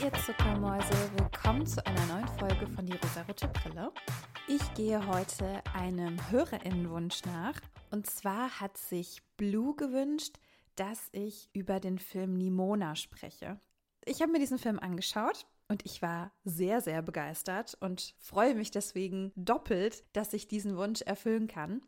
ihr Zuckermäuse, willkommen zu einer neuen Folge von Die Rosarote Brille. Ich gehe heute einem Hörerinnenwunsch nach. Und zwar hat sich Blue gewünscht, dass ich über den Film Nimona spreche. Ich habe mir diesen Film angeschaut und ich war sehr, sehr begeistert und freue mich deswegen doppelt, dass ich diesen Wunsch erfüllen kann.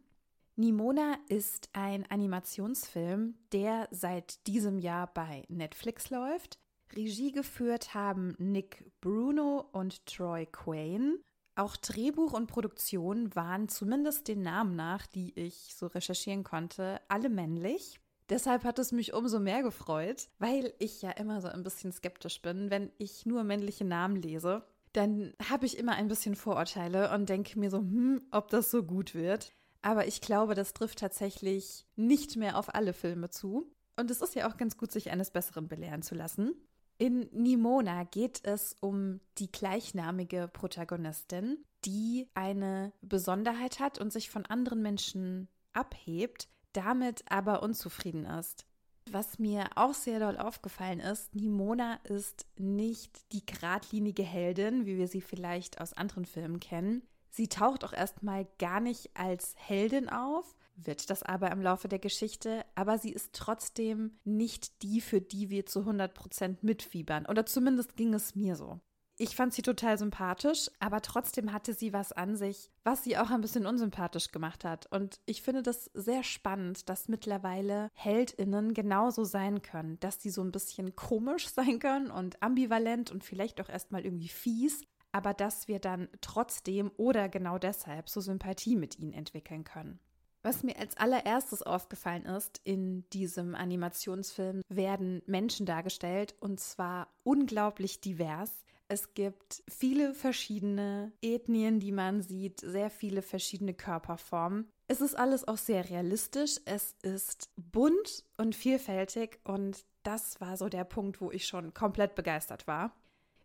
Nimona ist ein Animationsfilm, der seit diesem Jahr bei Netflix läuft. Regie geführt haben Nick Bruno und Troy Quayne. Auch Drehbuch und Produktion waren zumindest den Namen nach, die ich so recherchieren konnte, alle männlich. Deshalb hat es mich umso mehr gefreut, weil ich ja immer so ein bisschen skeptisch bin, wenn ich nur männliche Namen lese. Dann habe ich immer ein bisschen Vorurteile und denke mir so, hm, ob das so gut wird. Aber ich glaube, das trifft tatsächlich nicht mehr auf alle Filme zu. Und es ist ja auch ganz gut, sich eines Besseren belehren zu lassen. In Nimona geht es um die gleichnamige Protagonistin, die eine Besonderheit hat und sich von anderen Menschen abhebt, damit aber unzufrieden ist. Was mir auch sehr doll aufgefallen ist, Nimona ist nicht die geradlinige Heldin, wie wir sie vielleicht aus anderen Filmen kennen. Sie taucht auch erstmal gar nicht als Heldin auf, wird das aber im Laufe der Geschichte, aber sie ist trotzdem nicht die, für die wir zu 100 Prozent mitfiebern. Oder zumindest ging es mir so. Ich fand sie total sympathisch, aber trotzdem hatte sie was an sich, was sie auch ein bisschen unsympathisch gemacht hat. Und ich finde das sehr spannend, dass mittlerweile Heldinnen genauso sein können, dass sie so ein bisschen komisch sein können und ambivalent und vielleicht auch erstmal irgendwie fies, aber dass wir dann trotzdem oder genau deshalb so Sympathie mit ihnen entwickeln können. Was mir als allererstes aufgefallen ist, in diesem Animationsfilm werden Menschen dargestellt und zwar unglaublich divers. Es gibt viele verschiedene Ethnien, die man sieht, sehr viele verschiedene Körperformen. Es ist alles auch sehr realistisch, es ist bunt und vielfältig und das war so der Punkt, wo ich schon komplett begeistert war.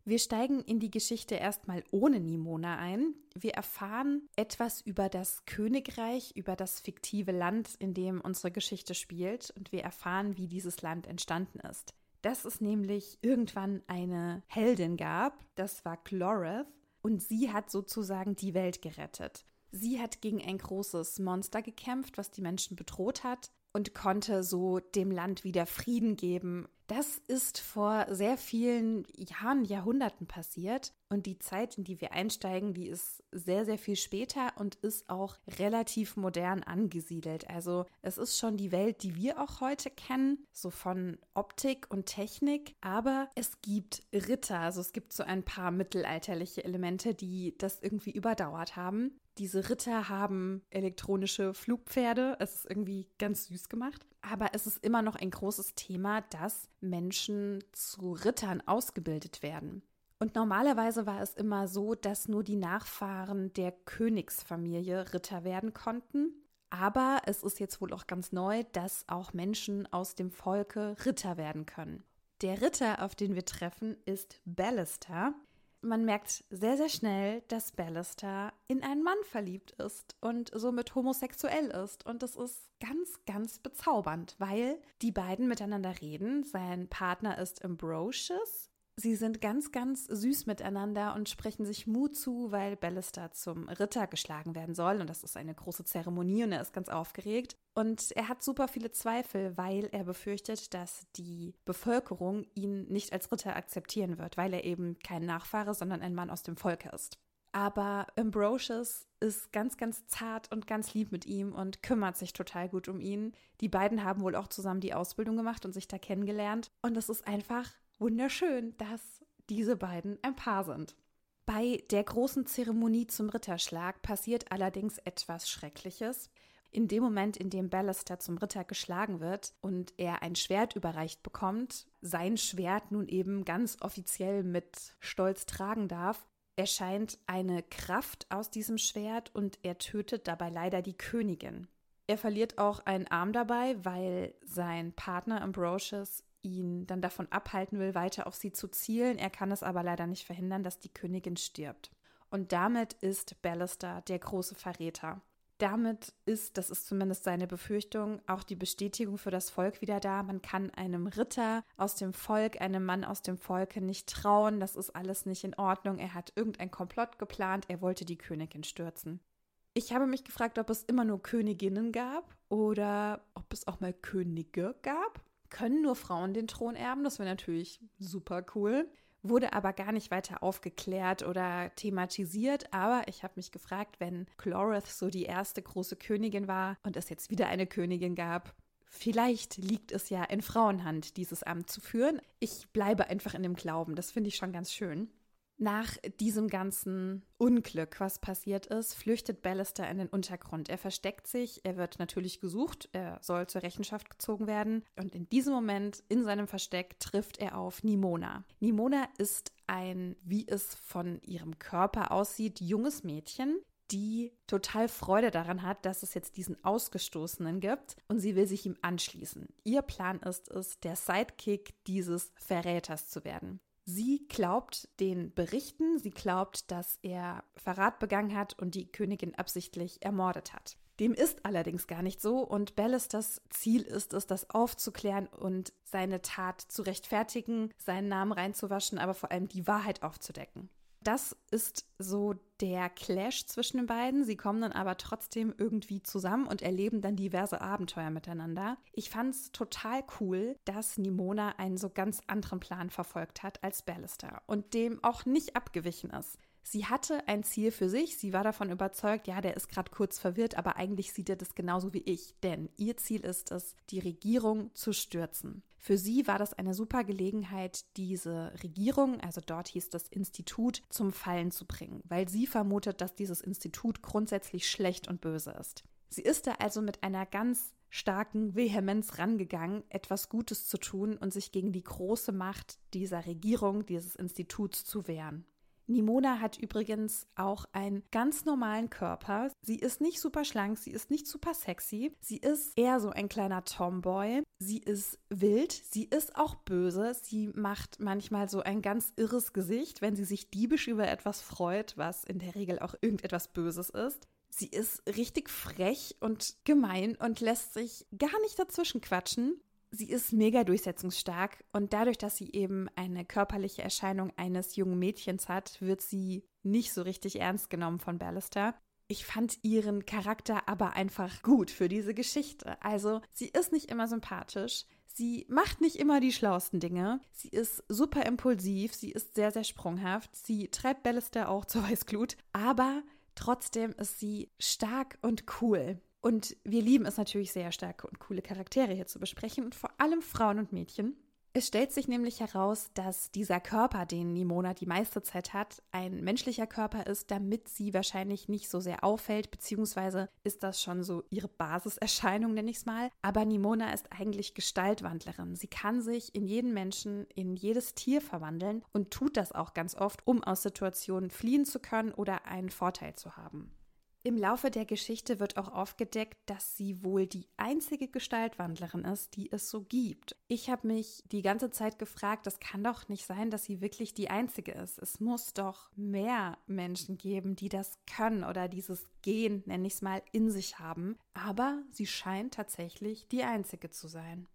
Wir steigen in die Geschichte erstmal ohne Nimona ein. Wir erfahren etwas über das Königreich, über das fiktive Land, in dem unsere Geschichte spielt und wir erfahren, wie dieses Land entstanden ist. Dass es nämlich irgendwann eine Heldin gab, das war Gloreth, und sie hat sozusagen die Welt gerettet. Sie hat gegen ein großes Monster gekämpft, was die Menschen bedroht hat und konnte so dem Land wieder Frieden geben. Das ist vor sehr vielen Jahren, Jahrhunderten passiert. Und die Zeit, in die wir einsteigen, die ist sehr, sehr viel später und ist auch relativ modern angesiedelt. Also es ist schon die Welt, die wir auch heute kennen, so von Optik und Technik. Aber es gibt Ritter, also es gibt so ein paar mittelalterliche Elemente, die das irgendwie überdauert haben. Diese Ritter haben elektronische Flugpferde. Es ist irgendwie ganz süß gemacht. Aber es ist immer noch ein großes Thema, dass Menschen zu Rittern ausgebildet werden. Und normalerweise war es immer so, dass nur die Nachfahren der Königsfamilie Ritter werden konnten. Aber es ist jetzt wohl auch ganz neu, dass auch Menschen aus dem Volke Ritter werden können. Der Ritter, auf den wir treffen, ist Ballister. Man merkt sehr, sehr schnell, dass Ballister in einen Mann verliebt ist und somit homosexuell ist. Und das ist ganz, ganz bezaubernd, weil die beiden miteinander reden. Sein Partner ist Ambrosius. Sie sind ganz, ganz süß miteinander und sprechen sich Mut zu, weil Ballister zum Ritter geschlagen werden soll. Und das ist eine große Zeremonie und er ist ganz aufgeregt. Und er hat super viele Zweifel, weil er befürchtet, dass die Bevölkerung ihn nicht als Ritter akzeptieren wird, weil er eben kein Nachfahre, sondern ein Mann aus dem Volke ist. Aber Ambrosius ist ganz, ganz zart und ganz lieb mit ihm und kümmert sich total gut um ihn. Die beiden haben wohl auch zusammen die Ausbildung gemacht und sich da kennengelernt. Und es ist einfach wunderschön, dass diese beiden ein Paar sind. Bei der großen Zeremonie zum Ritterschlag passiert allerdings etwas Schreckliches. In dem Moment, in dem Ballister zum Ritter geschlagen wird und er ein Schwert überreicht bekommt, sein Schwert nun eben ganz offiziell mit Stolz tragen darf, erscheint eine Kraft aus diesem Schwert und er tötet dabei leider die Königin. Er verliert auch einen Arm dabei, weil sein Partner Ambrosius ihn dann davon abhalten will, weiter auf sie zu zielen. Er kann es aber leider nicht verhindern, dass die Königin stirbt. Und damit ist Ballister der große Verräter. Damit ist, das ist zumindest seine Befürchtung, auch die Bestätigung für das Volk wieder da. Man kann einem Ritter aus dem Volk, einem Mann aus dem Volke nicht trauen. Das ist alles nicht in Ordnung. Er hat irgendein Komplott geplant. Er wollte die Königin stürzen. Ich habe mich gefragt, ob es immer nur Königinnen gab oder ob es auch mal Könige gab. Können nur Frauen den Thron erben? Das wäre natürlich super cool wurde aber gar nicht weiter aufgeklärt oder thematisiert. Aber ich habe mich gefragt, wenn Chlorith so die erste große Königin war und es jetzt wieder eine Königin gab, vielleicht liegt es ja in Frauenhand, dieses Amt zu führen. Ich bleibe einfach in dem Glauben. Das finde ich schon ganz schön. Nach diesem ganzen Unglück, was passiert ist, flüchtet Ballister in den Untergrund. Er versteckt sich, er wird natürlich gesucht, er soll zur Rechenschaft gezogen werden. Und in diesem Moment, in seinem Versteck, trifft er auf Nimona. Nimona ist ein, wie es von ihrem Körper aussieht, junges Mädchen, die total Freude daran hat, dass es jetzt diesen Ausgestoßenen gibt und sie will sich ihm anschließen. Ihr Plan ist es, der Sidekick dieses Verräters zu werden. Sie glaubt den Berichten, sie glaubt, dass er Verrat begangen hat und die Königin absichtlich ermordet hat. Dem ist allerdings gar nicht so und Ballisters Ziel ist es, das aufzuklären und seine Tat zu rechtfertigen, seinen Namen reinzuwaschen, aber vor allem die Wahrheit aufzudecken. Das ist so der Clash zwischen den beiden. Sie kommen dann aber trotzdem irgendwie zusammen und erleben dann diverse Abenteuer miteinander. Ich fand es total cool, dass Nimona einen so ganz anderen Plan verfolgt hat als Ballister und dem auch nicht abgewichen ist. Sie hatte ein Ziel für sich, sie war davon überzeugt, ja, der ist gerade kurz verwirrt, aber eigentlich sieht er das genauso wie ich, denn ihr Ziel ist es, die Regierung zu stürzen. Für sie war das eine super Gelegenheit, diese Regierung, also dort hieß das Institut, zum Fallen zu bringen, weil sie vermutet, dass dieses Institut grundsätzlich schlecht und böse ist. Sie ist da also mit einer ganz starken Vehemenz rangegangen, etwas Gutes zu tun und sich gegen die große Macht dieser Regierung, dieses Instituts zu wehren. Nimona hat übrigens auch einen ganz normalen Körper. Sie ist nicht super schlank, sie ist nicht super sexy. Sie ist eher so ein kleiner Tomboy. Sie ist wild, sie ist auch böse. Sie macht manchmal so ein ganz irres Gesicht, wenn sie sich diebisch über etwas freut, was in der Regel auch irgendetwas Böses ist. Sie ist richtig frech und gemein und lässt sich gar nicht dazwischen quatschen sie ist mega durchsetzungsstark und dadurch, dass sie eben eine körperliche Erscheinung eines jungen Mädchens hat, wird sie nicht so richtig ernst genommen von Ballister. Ich fand ihren Charakter aber einfach gut für diese Geschichte. Also, sie ist nicht immer sympathisch. Sie macht nicht immer die schlauesten Dinge. Sie ist super impulsiv. Sie ist sehr, sehr sprunghaft. Sie treibt Ballister auch zur Weißglut. Aber trotzdem ist sie stark und cool. Und wir lieben es natürlich sehr, starke und coole Charaktere hier zu besprechen und vor allem Frauen und Mädchen. Es stellt sich nämlich heraus, dass dieser Körper, den Nimona die meiste Zeit hat, ein menschlicher Körper ist, damit sie wahrscheinlich nicht so sehr auffällt, beziehungsweise ist das schon so ihre Basiserscheinung, nenne ich es mal. Aber Nimona ist eigentlich Gestaltwandlerin. Sie kann sich in jeden Menschen, in jedes Tier verwandeln und tut das auch ganz oft, um aus Situationen fliehen zu können oder einen Vorteil zu haben. Im Laufe der Geschichte wird auch aufgedeckt, dass sie wohl die einzige Gestaltwandlerin ist, die es so gibt. Ich habe mich die ganze Zeit gefragt, das kann doch nicht sein, dass sie wirklich die einzige ist. Es muss doch mehr Menschen geben, die das können oder dieses Gen, nenne ich es mal, in sich haben. Aber sie scheint tatsächlich die einzige zu sein.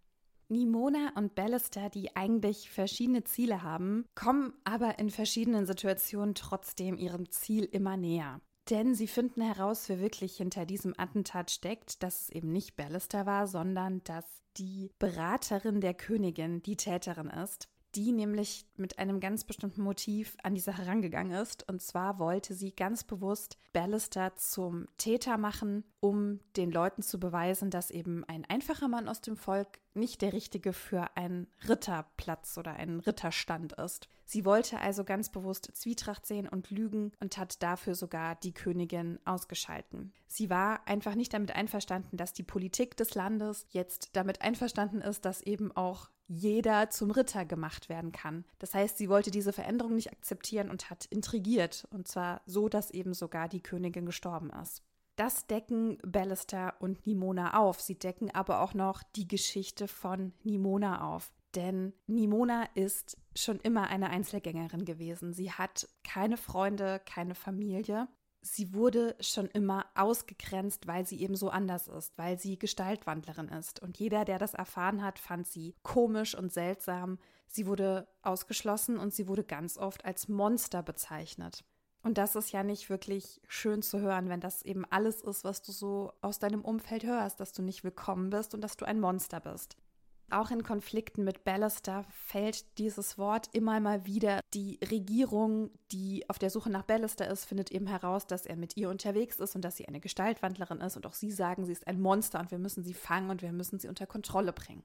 Nimona und Ballister, die eigentlich verschiedene Ziele haben, kommen aber in verschiedenen Situationen trotzdem ihrem Ziel immer näher. Denn sie finden heraus, wer wirklich hinter diesem Attentat steckt, dass es eben nicht Ballister war, sondern dass die Beraterin der Königin die Täterin ist die nämlich mit einem ganz bestimmten Motiv an die Sache rangegangen ist. Und zwar wollte sie ganz bewusst Ballister zum Täter machen, um den Leuten zu beweisen, dass eben ein einfacher Mann aus dem Volk nicht der richtige für einen Ritterplatz oder einen Ritterstand ist. Sie wollte also ganz bewusst Zwietracht sehen und lügen und hat dafür sogar die Königin ausgeschalten. Sie war einfach nicht damit einverstanden, dass die Politik des Landes jetzt damit einverstanden ist, dass eben auch jeder zum Ritter gemacht werden kann. Das heißt, sie wollte diese Veränderung nicht akzeptieren und hat intrigiert, und zwar so, dass eben sogar die Königin gestorben ist. Das decken Ballister und Nimona auf. Sie decken aber auch noch die Geschichte von Nimona auf. Denn Nimona ist schon immer eine Einzelgängerin gewesen. Sie hat keine Freunde, keine Familie. Sie wurde schon immer ausgegrenzt, weil sie eben so anders ist, weil sie Gestaltwandlerin ist. Und jeder, der das erfahren hat, fand sie komisch und seltsam. Sie wurde ausgeschlossen und sie wurde ganz oft als Monster bezeichnet. Und das ist ja nicht wirklich schön zu hören, wenn das eben alles ist, was du so aus deinem Umfeld hörst, dass du nicht willkommen bist und dass du ein Monster bist. Auch in Konflikten mit Ballister fällt dieses Wort immer mal wieder. Die Regierung, die auf der Suche nach Ballister ist, findet eben heraus, dass er mit ihr unterwegs ist und dass sie eine Gestaltwandlerin ist. Und auch sie sagen, sie ist ein Monster und wir müssen sie fangen und wir müssen sie unter Kontrolle bringen.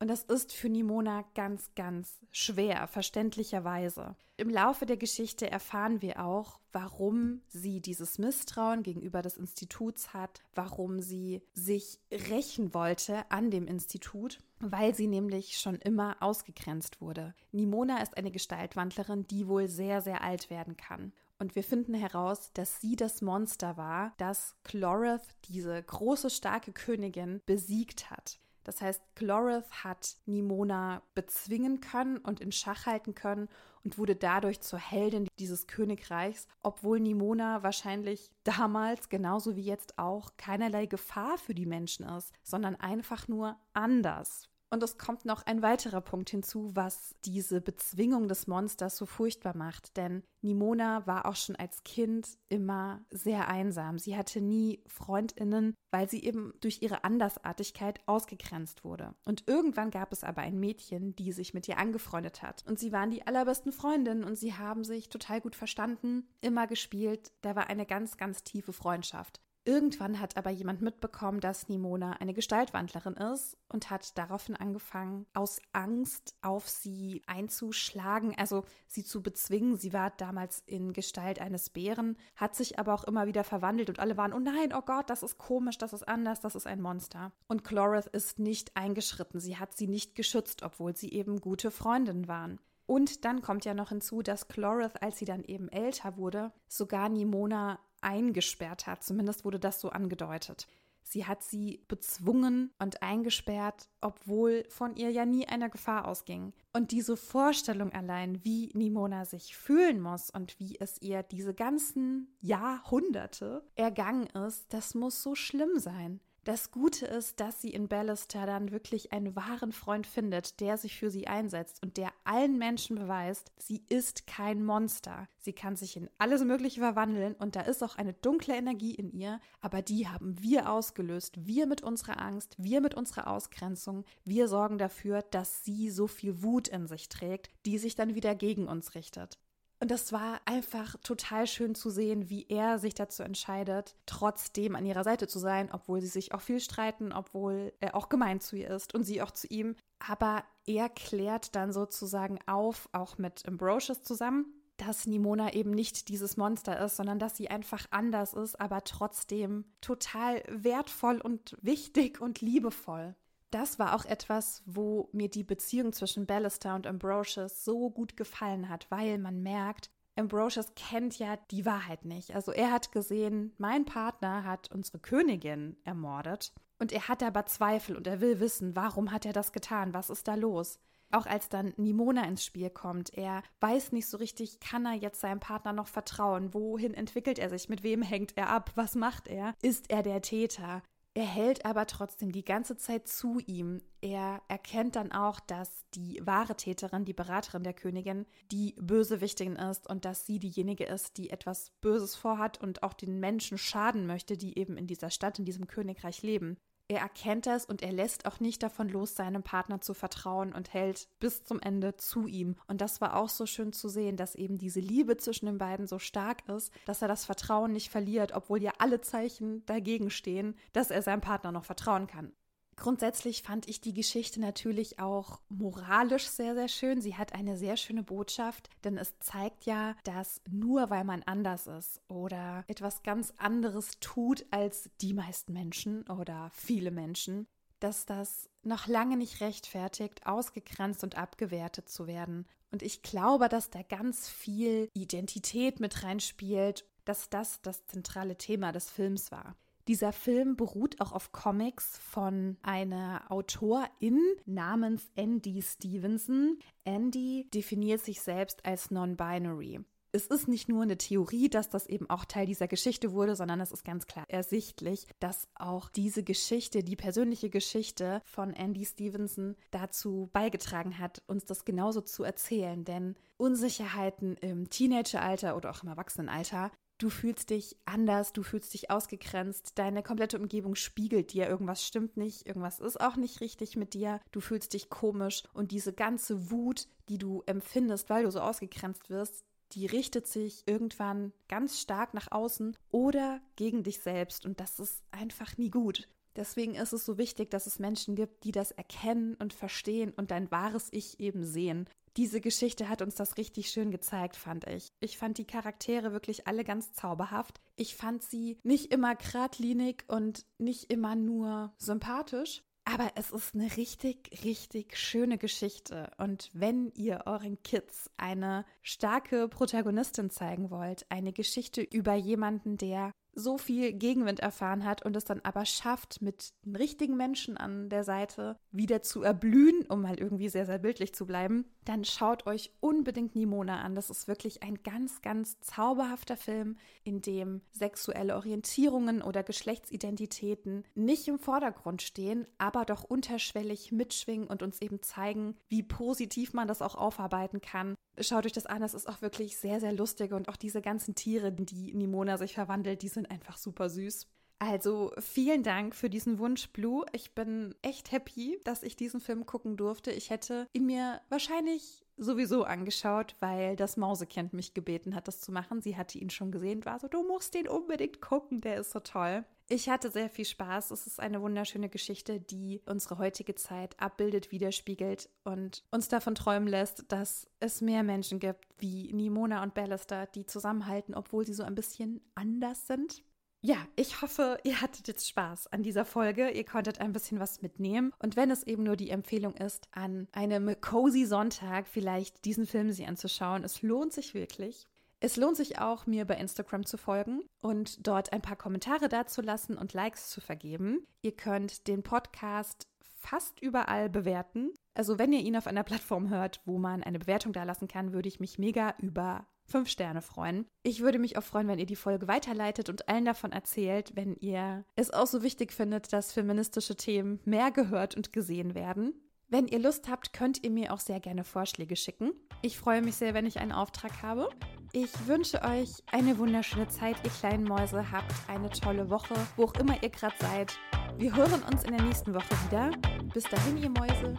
Und das ist für Nimona ganz, ganz schwer, verständlicherweise. Im Laufe der Geschichte erfahren wir auch, warum sie dieses Misstrauen gegenüber des Instituts hat, warum sie sich rächen wollte an dem Institut, weil sie nämlich schon immer ausgegrenzt wurde. Nimona ist eine Gestaltwandlerin, die wohl sehr, sehr alt werden kann. Und wir finden heraus, dass sie das Monster war, das Chlorith, diese große, starke Königin, besiegt hat. Das heißt, Glorith hat Nimona bezwingen können und in Schach halten können und wurde dadurch zur Heldin dieses Königreichs, obwohl Nimona wahrscheinlich damals, genauso wie jetzt auch, keinerlei Gefahr für die Menschen ist, sondern einfach nur anders. Und es kommt noch ein weiterer Punkt hinzu, was diese Bezwingung des Monsters so furchtbar macht. Denn Nimona war auch schon als Kind immer sehr einsam. Sie hatte nie Freundinnen, weil sie eben durch ihre Andersartigkeit ausgegrenzt wurde. Und irgendwann gab es aber ein Mädchen, die sich mit ihr angefreundet hat. Und sie waren die allerbesten Freundinnen und sie haben sich total gut verstanden, immer gespielt. Da war eine ganz, ganz tiefe Freundschaft. Irgendwann hat aber jemand mitbekommen, dass Nimona eine Gestaltwandlerin ist und hat daraufhin angefangen, aus Angst auf sie einzuschlagen, also sie zu bezwingen. Sie war damals in Gestalt eines Bären, hat sich aber auch immer wieder verwandelt und alle waren, oh nein, oh Gott, das ist komisch, das ist anders, das ist ein Monster. Und Chlorith ist nicht eingeschritten, sie hat sie nicht geschützt, obwohl sie eben gute Freundinnen waren. Und dann kommt ja noch hinzu, dass Chlorith, als sie dann eben älter wurde, sogar Nimona eingesperrt hat. Zumindest wurde das so angedeutet. Sie hat sie bezwungen und eingesperrt, obwohl von ihr ja nie eine Gefahr ausging. Und diese Vorstellung allein, wie Nimona sich fühlen muss und wie es ihr diese ganzen Jahrhunderte ergangen ist, das muss so schlimm sein. Das Gute ist, dass sie in Ballister dann wirklich einen wahren Freund findet, der sich für sie einsetzt und der allen Menschen beweist, sie ist kein Monster. Sie kann sich in alles Mögliche verwandeln und da ist auch eine dunkle Energie in ihr, aber die haben wir ausgelöst. Wir mit unserer Angst, wir mit unserer Ausgrenzung. Wir sorgen dafür, dass sie so viel Wut in sich trägt, die sich dann wieder gegen uns richtet. Und das war einfach total schön zu sehen, wie er sich dazu entscheidet, trotzdem an ihrer Seite zu sein, obwohl sie sich auch viel streiten, obwohl er auch gemein zu ihr ist und sie auch zu ihm. Aber er klärt dann sozusagen auf, auch mit Ambrosius zusammen, dass Nimona eben nicht dieses Monster ist, sondern dass sie einfach anders ist, aber trotzdem total wertvoll und wichtig und liebevoll das war auch etwas, wo mir die Beziehung zwischen Ballister und Ambrosius so gut gefallen hat, weil man merkt, Ambrosius kennt ja die Wahrheit nicht. Also er hat gesehen, mein Partner hat unsere Königin ermordet und er hat aber Zweifel und er will wissen, warum hat er das getan? Was ist da los? Auch als dann Nimona ins Spiel kommt, er weiß nicht so richtig, kann er jetzt seinem Partner noch vertrauen? Wohin entwickelt er sich? Mit wem hängt er ab? Was macht er? Ist er der Täter? Er hält aber trotzdem die ganze Zeit zu ihm. Er erkennt dann auch, dass die wahre Täterin, die Beraterin der Königin, die Bösewichtigin ist und dass sie diejenige ist, die etwas Böses vorhat und auch den Menschen schaden möchte, die eben in dieser Stadt, in diesem Königreich leben. Er erkennt das und er lässt auch nicht davon los, seinem Partner zu vertrauen und hält bis zum Ende zu ihm. Und das war auch so schön zu sehen, dass eben diese Liebe zwischen den beiden so stark ist, dass er das Vertrauen nicht verliert, obwohl ja alle Zeichen dagegen stehen, dass er seinem Partner noch vertrauen kann. Grundsätzlich fand ich die Geschichte natürlich auch moralisch sehr, sehr schön. Sie hat eine sehr schöne Botschaft, denn es zeigt ja, dass nur weil man anders ist oder etwas ganz anderes tut als die meisten Menschen oder viele Menschen, dass das noch lange nicht rechtfertigt, ausgegrenzt und abgewertet zu werden. Und ich glaube, dass da ganz viel Identität mit reinspielt, dass das das zentrale Thema des Films war. Dieser Film beruht auch auf Comics von einer Autorin namens Andy Stevenson. Andy definiert sich selbst als non-binary. es ist nicht nur eine Theorie, dass das eben auch Teil dieser Geschichte wurde, sondern es ist ganz klar ersichtlich, dass auch diese Geschichte, die persönliche Geschichte von Andy Stevenson dazu beigetragen hat, uns das genauso zu erzählen. Denn Unsicherheiten im Teenageralter oder auch im Erwachsenenalter Du fühlst dich anders, du fühlst dich ausgegrenzt, deine komplette Umgebung spiegelt dir, irgendwas stimmt nicht, irgendwas ist auch nicht richtig mit dir, du fühlst dich komisch und diese ganze Wut, die du empfindest, weil du so ausgegrenzt wirst, die richtet sich irgendwann ganz stark nach außen oder gegen dich selbst und das ist einfach nie gut. Deswegen ist es so wichtig, dass es Menschen gibt, die das erkennen und verstehen und dein wahres Ich eben sehen. Diese Geschichte hat uns das richtig schön gezeigt, fand ich. Ich fand die Charaktere wirklich alle ganz zauberhaft. Ich fand sie nicht immer geradlinig und nicht immer nur sympathisch. Aber es ist eine richtig, richtig schöne Geschichte. Und wenn ihr euren Kids eine starke Protagonistin zeigen wollt, eine Geschichte über jemanden, der so viel Gegenwind erfahren hat und es dann aber schafft, mit den richtigen Menschen an der Seite wieder zu erblühen, um mal irgendwie sehr, sehr bildlich zu bleiben, dann schaut euch unbedingt Nimona an. Das ist wirklich ein ganz, ganz zauberhafter Film, in dem sexuelle Orientierungen oder Geschlechtsidentitäten nicht im Vordergrund stehen, aber doch unterschwellig mitschwingen und uns eben zeigen, wie positiv man das auch aufarbeiten kann. Schaut euch das an, das ist auch wirklich sehr, sehr lustig und auch diese ganzen Tiere, die Nimona sich verwandelt, die sind einfach super süß. Also vielen Dank für diesen Wunsch, Blue. Ich bin echt happy, dass ich diesen Film gucken durfte. Ich hätte ihn mir wahrscheinlich sowieso angeschaut, weil das Mausekind mich gebeten hat, das zu machen. Sie hatte ihn schon gesehen, war so, du musst den unbedingt gucken, der ist so toll. Ich hatte sehr viel Spaß. Es ist eine wunderschöne Geschichte, die unsere heutige Zeit abbildet, widerspiegelt und uns davon träumen lässt, dass es mehr Menschen gibt wie Nimona und Ballister, die zusammenhalten, obwohl sie so ein bisschen anders sind. Ja, ich hoffe, ihr hattet jetzt Spaß an dieser Folge. Ihr konntet ein bisschen was mitnehmen. Und wenn es eben nur die Empfehlung ist, an einem cozy Sonntag vielleicht diesen Film sie anzuschauen, es lohnt sich wirklich. Es lohnt sich auch, mir bei Instagram zu folgen und dort ein paar Kommentare dazulassen und Likes zu vergeben. Ihr könnt den Podcast fast überall bewerten. Also wenn ihr ihn auf einer Plattform hört, wo man eine Bewertung dalassen kann, würde ich mich mega über fünf Sterne freuen. Ich würde mich auch freuen, wenn ihr die Folge weiterleitet und allen davon erzählt, wenn ihr es auch so wichtig findet, dass feministische Themen mehr gehört und gesehen werden. Wenn ihr Lust habt, könnt ihr mir auch sehr gerne Vorschläge schicken. Ich freue mich sehr, wenn ich einen Auftrag habe. Ich wünsche euch eine wunderschöne Zeit, ihr kleinen Mäuse. Habt eine tolle Woche, wo auch immer ihr gerade seid. Wir hören uns in der nächsten Woche wieder. Bis dahin, ihr Mäuse.